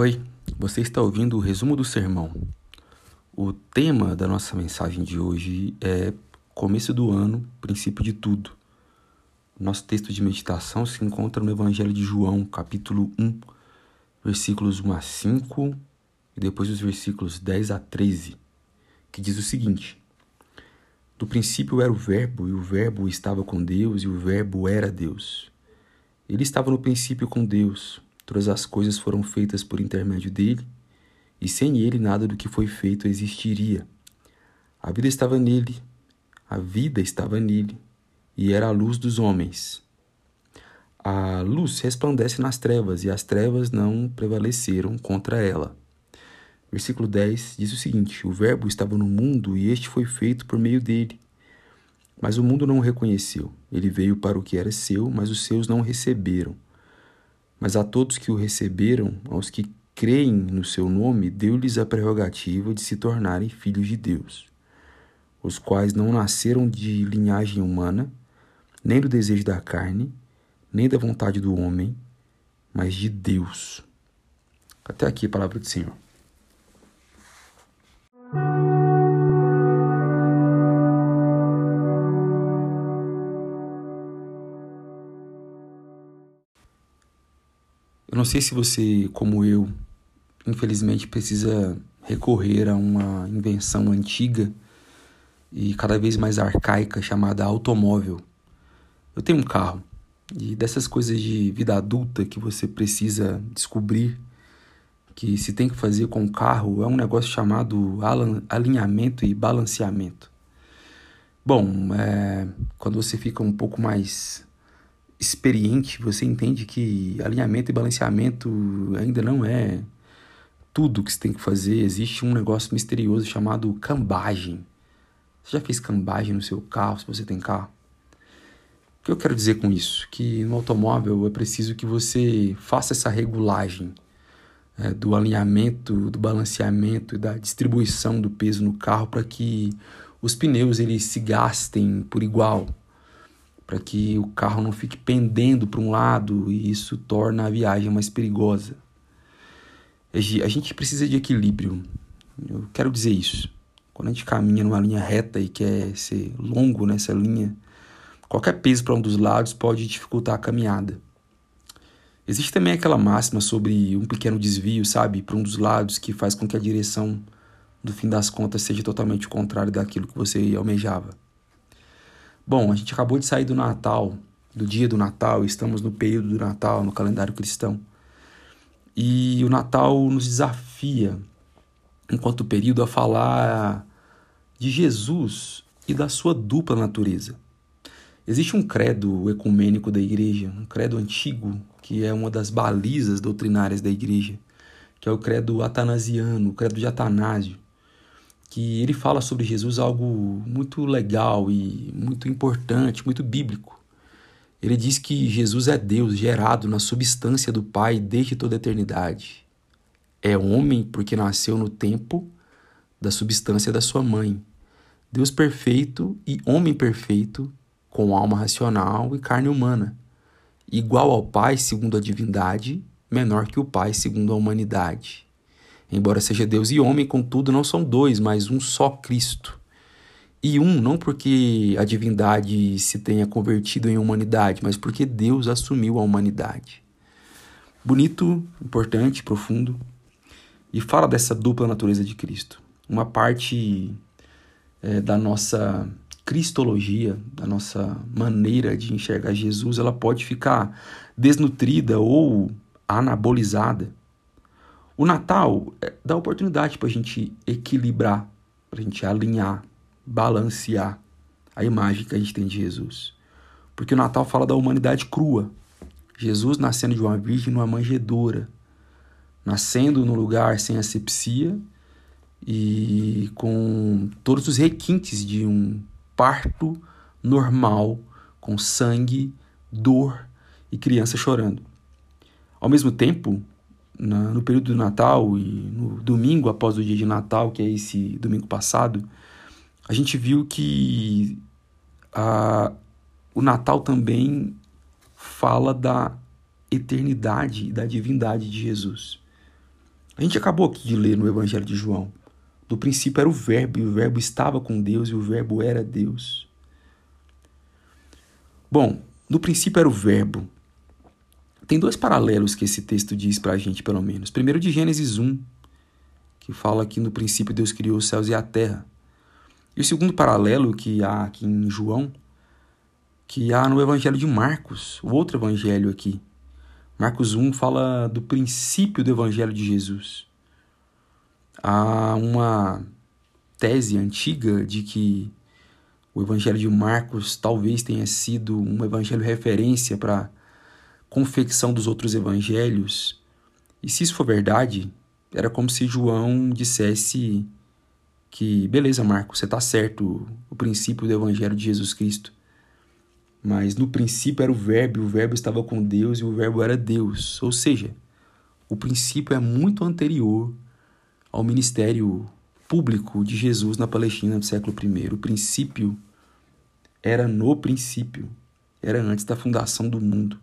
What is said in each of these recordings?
Oi, você está ouvindo o resumo do sermão. O tema da nossa mensagem de hoje é começo do ano, princípio de tudo. Nosso texto de meditação se encontra no Evangelho de João, capítulo 1, versículos 1 a 5 e depois os versículos 10 a 13, que diz o seguinte: No princípio era o Verbo, e o Verbo estava com Deus, e o Verbo era Deus. Ele estava no princípio com Deus. Todas as coisas foram feitas por intermédio dele, e sem ele nada do que foi feito existiria. A vida estava nele, a vida estava nele, e era a luz dos homens. A luz resplandece nas trevas, e as trevas não prevaleceram contra ela. Versículo 10 diz o seguinte: O Verbo estava no mundo, e este foi feito por meio dele. Mas o mundo não o reconheceu. Ele veio para o que era seu, mas os seus não o receberam. Mas a todos que o receberam, aos que creem no seu nome, deu-lhes a prerrogativa de se tornarem filhos de Deus, os quais não nasceram de linhagem humana, nem do desejo da carne, nem da vontade do homem, mas de Deus. Até aqui a palavra do Senhor. Não sei se você, como eu, infelizmente precisa recorrer a uma invenção antiga e cada vez mais arcaica chamada automóvel. Eu tenho um carro e dessas coisas de vida adulta que você precisa descobrir que se tem que fazer com o carro é um negócio chamado alinhamento e balanceamento. Bom, é, quando você fica um pouco mais experiente, você entende que alinhamento e balanceamento ainda não é tudo que você tem que fazer. Existe um negócio misterioso chamado cambagem. Você já fez cambagem no seu carro, se você tem carro? O que eu quero dizer com isso? Que no automóvel é preciso que você faça essa regulagem é, do alinhamento, do balanceamento e da distribuição do peso no carro para que os pneus eles se gastem por igual, para que o carro não fique pendendo para um lado e isso torna a viagem mais perigosa. A gente precisa de equilíbrio. Eu quero dizer isso. Quando a gente caminha numa linha reta e quer ser longo nessa linha, qualquer peso para um dos lados pode dificultar a caminhada. Existe também aquela máxima sobre um pequeno desvio, sabe, para um dos lados que faz com que a direção, no fim das contas, seja totalmente o contrário daquilo que você almejava. Bom, a gente acabou de sair do Natal, do dia do Natal, estamos no período do Natal no calendário cristão. E o Natal nos desafia, enquanto período, a falar de Jesus e da sua dupla natureza. Existe um credo ecumênico da igreja, um credo antigo, que é uma das balizas doutrinárias da igreja, que é o credo atanasiano, o credo de Atanásio que ele fala sobre Jesus algo muito legal e muito importante, muito bíblico. Ele diz que Jesus é Deus gerado na substância do Pai desde toda a eternidade. É homem porque nasceu no tempo da substância da sua mãe. Deus perfeito e homem perfeito, com alma racional e carne humana. Igual ao Pai segundo a divindade, menor que o Pai segundo a humanidade. Embora seja Deus e homem, contudo, não são dois, mas um só Cristo. E um não porque a divindade se tenha convertido em humanidade, mas porque Deus assumiu a humanidade. Bonito, importante, profundo. E fala dessa dupla natureza de Cristo. Uma parte é, da nossa cristologia, da nossa maneira de enxergar Jesus, ela pode ficar desnutrida ou anabolizada o Natal é, dá oportunidade para a gente equilibrar, para a gente alinhar, balancear a imagem que a gente tem de Jesus. Porque o Natal fala da humanidade crua. Jesus nascendo de uma virgem numa manjedoura, nascendo num lugar sem asepsia e com todos os requintes de um parto normal, com sangue, dor e criança chorando. Ao mesmo tempo, na, no período do Natal e no domingo após o dia de Natal, que é esse domingo passado, a gente viu que a, o Natal também fala da eternidade e da divindade de Jesus. A gente acabou aqui de ler no Evangelho de João. Do princípio era o Verbo, e o Verbo estava com Deus, e o Verbo era Deus. Bom, no princípio era o Verbo. Tem dois paralelos que esse texto diz para a gente, pelo menos. Primeiro de Gênesis 1, que fala que no princípio Deus criou os céus e a terra. E o segundo paralelo que há aqui em João, que há no Evangelho de Marcos, o outro evangelho aqui. Marcos 1 fala do princípio do Evangelho de Jesus. Há uma tese antiga de que o Evangelho de Marcos talvez tenha sido um evangelho referência para confecção dos outros evangelhos. E se isso for verdade, era como se João dissesse que, beleza, Marcos, você está certo, o princípio do evangelho de Jesus Cristo. Mas no princípio era o Verbo, e o Verbo estava com Deus e o Verbo era Deus. Ou seja, o princípio é muito anterior ao ministério público de Jesus na Palestina do século I. O princípio era no princípio, era antes da fundação do mundo.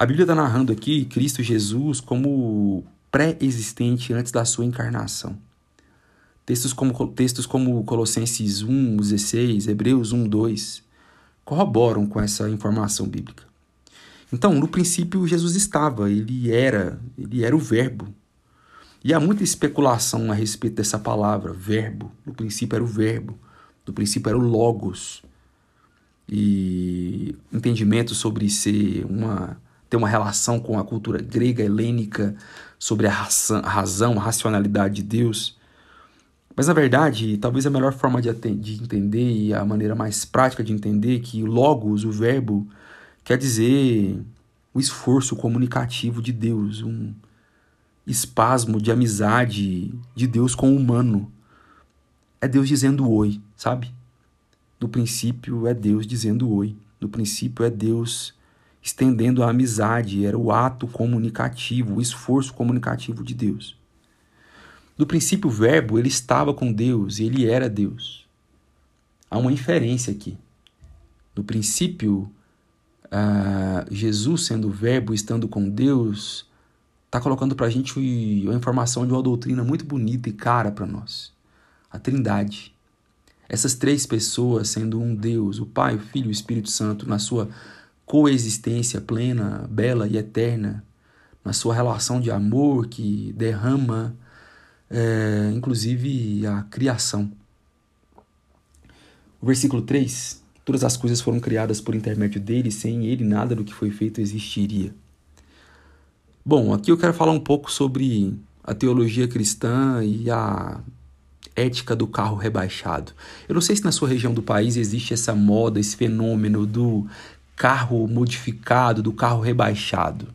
A Bíblia está narrando aqui Cristo Jesus como pré-existente antes da sua encarnação. Textos como, textos como Colossenses 1, 16, Hebreus 1, 2 corroboram com essa informação bíblica. Então, no princípio, Jesus estava, ele era, ele era o Verbo. E há muita especulação a respeito dessa palavra, verbo. No princípio era o verbo, no princípio era o logos. E entendimento sobre ser uma ter uma relação com a cultura grega helênica, sobre a razão, a racionalidade de Deus. Mas na verdade, talvez a melhor forma de, de entender e a maneira mais prática de entender que logos, o verbo, quer dizer o esforço comunicativo de Deus, um espasmo de amizade de Deus com o humano. É Deus dizendo oi, sabe? No princípio é Deus dizendo oi. No princípio é Deus estendendo a amizade, era o ato comunicativo, o esforço comunicativo de Deus. No princípio, o Verbo ele estava com Deus e ele era Deus. Há uma inferência aqui. No princípio, uh, Jesus sendo o Verbo, estando com Deus, está colocando para a gente uma informação de uma doutrina muito bonita e cara para nós. A Trindade. Essas três pessoas sendo um Deus, o Pai, o Filho e o Espírito Santo, na sua coexistência plena, bela e eterna, na sua relação de amor que derrama é, inclusive a criação. O versículo 3: Todas as coisas foram criadas por intermédio dele, sem ele nada do que foi feito existiria. Bom, aqui eu quero falar um pouco sobre a teologia cristã e a ética do carro rebaixado. Eu não sei se na sua região do país existe essa moda, esse fenômeno do carro modificado, do carro rebaixado.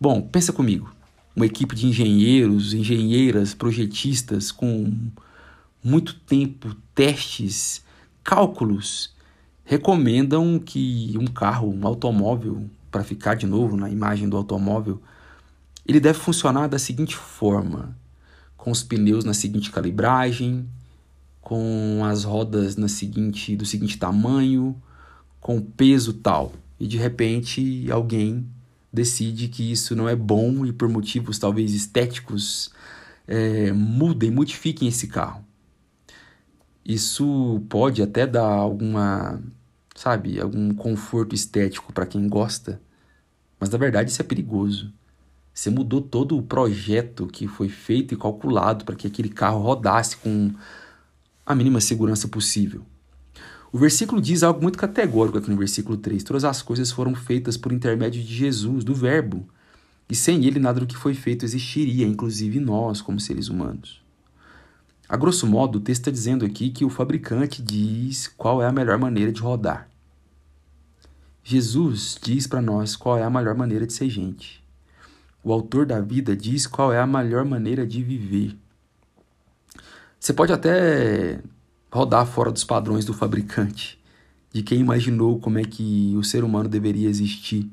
Bom, pensa comigo uma equipe de engenheiros, engenheiras, projetistas com muito tempo, testes, cálculos, recomendam que um carro, um automóvel, para ficar de novo na imagem do automóvel, ele deve funcionar da seguinte forma: com os pneus na seguinte calibragem, com as rodas na seguinte do seguinte tamanho, com peso tal. E de repente alguém decide que isso não é bom e por motivos talvez estéticos é, mudem, modifiquem esse carro. Isso pode até dar alguma, sabe, algum conforto estético para quem gosta, mas na verdade isso é perigoso. Você mudou todo o projeto que foi feito e calculado para que aquele carro rodasse com a mínima segurança possível. O versículo diz algo muito categórico aqui no versículo 3. Todas as coisas foram feitas por intermédio de Jesus, do Verbo. E sem ele nada do que foi feito existiria, inclusive nós, como seres humanos. A grosso modo, o texto está dizendo aqui que o fabricante diz qual é a melhor maneira de rodar. Jesus diz para nós qual é a melhor maneira de ser gente. O autor da vida diz qual é a melhor maneira de viver. Você pode até rodar fora dos padrões do fabricante, de quem imaginou como é que o ser humano deveria existir.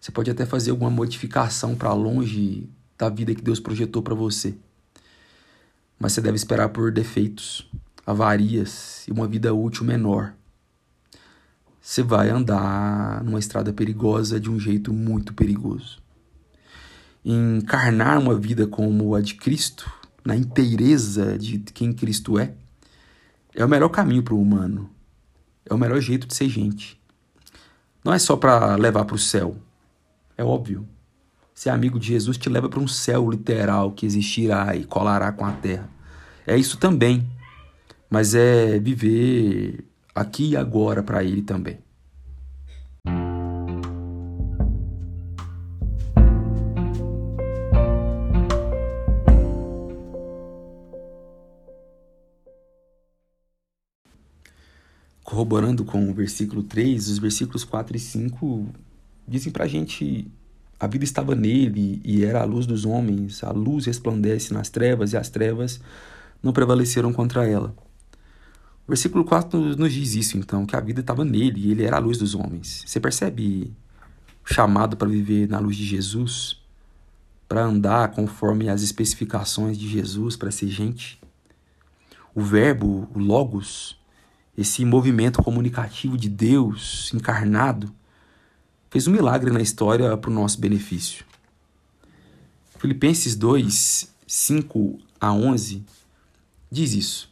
Você pode até fazer alguma modificação para longe da vida que Deus projetou para você. Mas você deve esperar por defeitos, avarias e uma vida útil menor. Você vai andar numa estrada perigosa de um jeito muito perigoso. encarnar uma vida como a de Cristo, na inteireza de quem Cristo é, é o melhor caminho para o humano. É o melhor jeito de ser gente. Não é só para levar para o céu. É óbvio. Ser amigo de Jesus te leva para um céu literal que existirá e colará com a terra. É isso também. Mas é viver aqui e agora para Ele também. Corroborando com o versículo 3, os versículos 4 e 5 dizem pra gente a vida estava nele e era a luz dos homens, a luz resplandece nas trevas e as trevas não prevaleceram contra ela. O versículo 4 nos diz isso, então, que a vida estava nele e ele era a luz dos homens. Você percebe o chamado para viver na luz de Jesus? Para andar conforme as especificações de Jesus, para ser gente? O Verbo, o Logos, esse movimento comunicativo de Deus encarnado, fez um milagre na história para o nosso benefício. Filipenses 2, 5 a 11 diz isso,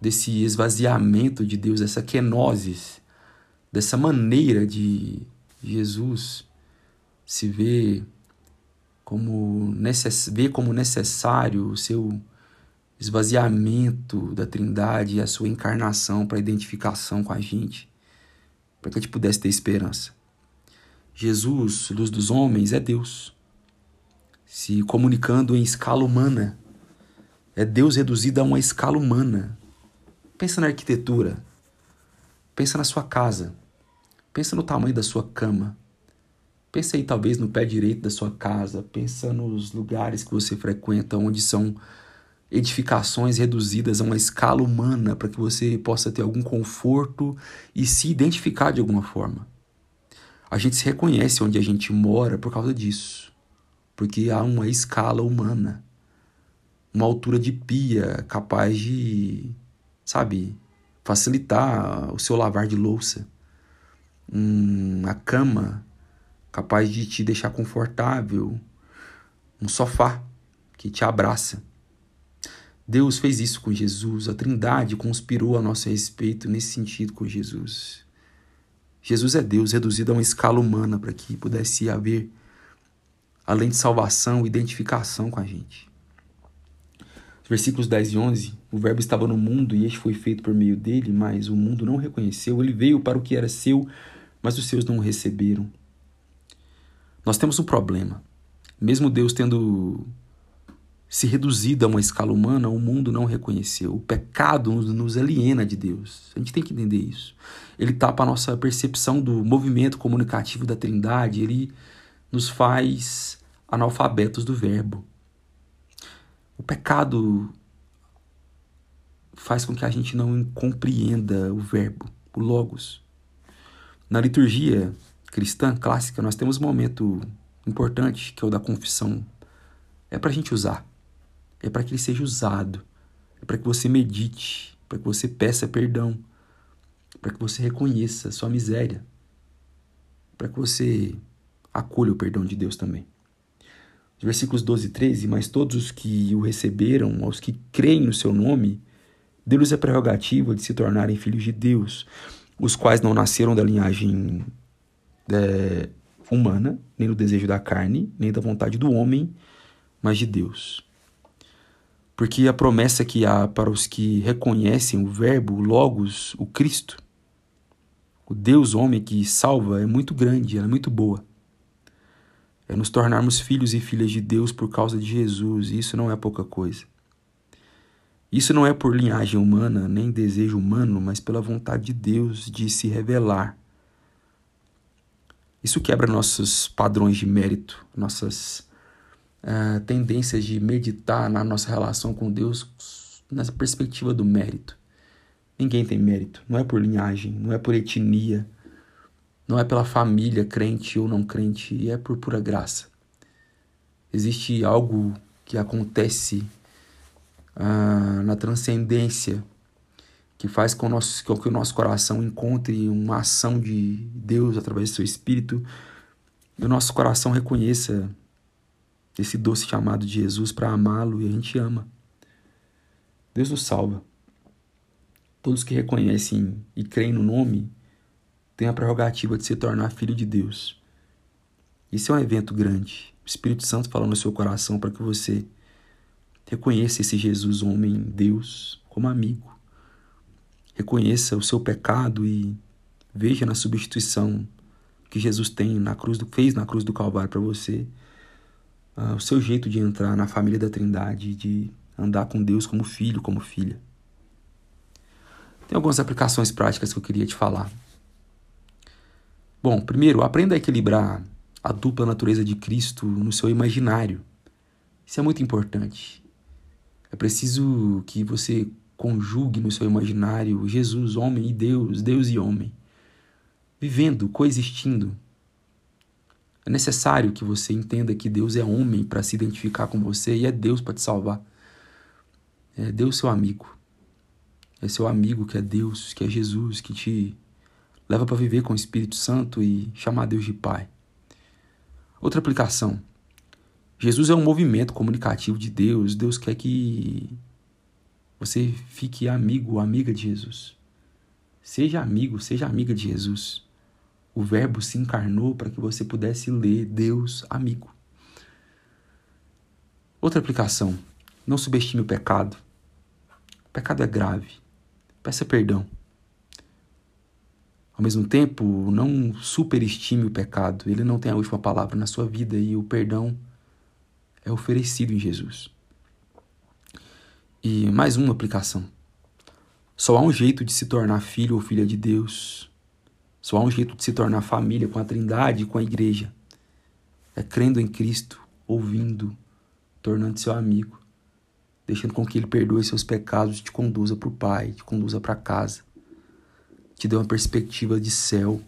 desse esvaziamento de Deus, dessa kenosis, dessa maneira de Jesus se ver como, necess, ver como necessário o seu esvaziamento da Trindade e a sua encarnação para identificação com a gente, para que a gente pudesse ter esperança. Jesus, luz dos homens, é Deus, se comunicando em escala humana. É Deus reduzido a uma escala humana. Pensa na arquitetura, pensa na sua casa, pensa no tamanho da sua cama. Pensa aí talvez no pé direito da sua casa, pensa nos lugares que você frequenta, onde são edificações reduzidas a uma escala humana para que você possa ter algum conforto e se identificar de alguma forma. A gente se reconhece onde a gente mora por causa disso, porque há uma escala humana, uma altura de pia capaz de, sabe, facilitar o seu lavar de louça, uma cama capaz de te deixar confortável, um sofá que te abraça. Deus fez isso com Jesus, a Trindade conspirou a nosso respeito nesse sentido com Jesus. Jesus é Deus reduzido a uma escala humana para que pudesse haver, além de salvação, identificação com a gente. Versículos 10 e 11: O Verbo estava no mundo e este foi feito por meio dele, mas o mundo não reconheceu. Ele veio para o que era seu, mas os seus não o receberam. Nós temos um problema. Mesmo Deus tendo se reduzido a uma escala humana, o mundo não reconheceu. O pecado nos aliena de Deus. A gente tem que entender isso. Ele tapa a nossa percepção do movimento comunicativo da Trindade, ele nos faz analfabetos do Verbo. O pecado faz com que a gente não compreenda o Verbo, o Logos. Na liturgia cristã clássica, nós temos um momento importante, que é o da confissão. É para a gente usar é para que ele seja usado, é para que você medite, para que você peça perdão, para que você reconheça a sua miséria, para que você acolha o perdão de Deus também. Os versículos 12 e 13, mas todos os que o receberam, aos que creem no seu nome, deu-lhes a prerrogativa de se tornarem filhos de Deus, os quais não nasceram da linhagem é, humana, nem do desejo da carne, nem da vontade do homem, mas de Deus. Porque a promessa que há para os que reconhecem o Verbo, o Logos, o Cristo, o Deus homem que salva, é muito grande, é muito boa. É nos tornarmos filhos e filhas de Deus por causa de Jesus, e isso não é pouca coisa. Isso não é por linhagem humana, nem desejo humano, mas pela vontade de Deus de se revelar. Isso quebra nossos padrões de mérito, nossas tendências de meditar na nossa relação com Deus nessa perspectiva do mérito. Ninguém tem mérito, não é por linhagem, não é por etnia, não é pela família crente ou não crente, é por pura graça. Existe algo que acontece uh, na transcendência que faz com, nosso, com que o nosso coração encontre uma ação de Deus através do seu Espírito e o nosso coração reconheça esse doce chamado de Jesus para amá-lo e a gente ama. Deus nos salva. Todos que reconhecem e creem no nome têm a prerrogativa de se tornar filho de Deus. Isso é um evento grande. O Espírito Santo fala no seu coração para que você reconheça esse Jesus, homem, Deus, como amigo. Reconheça o seu pecado e veja na substituição que Jesus tem na cruz do, fez na cruz do Calvário para você uh, o seu jeito de entrar na família da Trindade, de andar com Deus como filho, como filha. Tem algumas aplicações práticas que eu queria te falar. Bom, primeiro, aprenda a equilibrar a dupla natureza de Cristo no seu imaginário. Isso é muito importante. É preciso que você conjugue no seu imaginário Jesus, homem e Deus, Deus e homem, vivendo, coexistindo. É necessário que você entenda que Deus é homem para se identificar com você e é Deus para te salvar. É Deus seu amigo. É seu amigo que é Deus, que é Jesus, que te leva para viver com o Espírito Santo e chamar Deus de Pai. Outra aplicação. Jesus é um movimento comunicativo de Deus. Deus quer que você fique amigo, amiga de Jesus. Seja amigo, seja amiga de Jesus. O Verbo se encarnou para que você pudesse ler Deus amigo. Outra aplicação. Não subestime o pecado. O pecado é grave. Peça perdão. Ao mesmo tempo, não superestime o pecado. Ele não tem a última palavra na sua vida e o perdão é oferecido em Jesus. E mais uma aplicação. Só há um jeito de se tornar filho ou filha de Deus. Só há um jeito de se tornar família com a Trindade e com a igreja. É crendo em Cristo, ouvindo, tornando seu amigo, deixando com que ele perdoe seus pecados te conduza para o Pai, te conduza para casa, te dê uma perspectiva de céu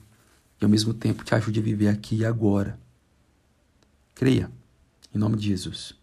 e ao mesmo tempo te ajude a viver aqui e agora. Creia, em nome de Jesus.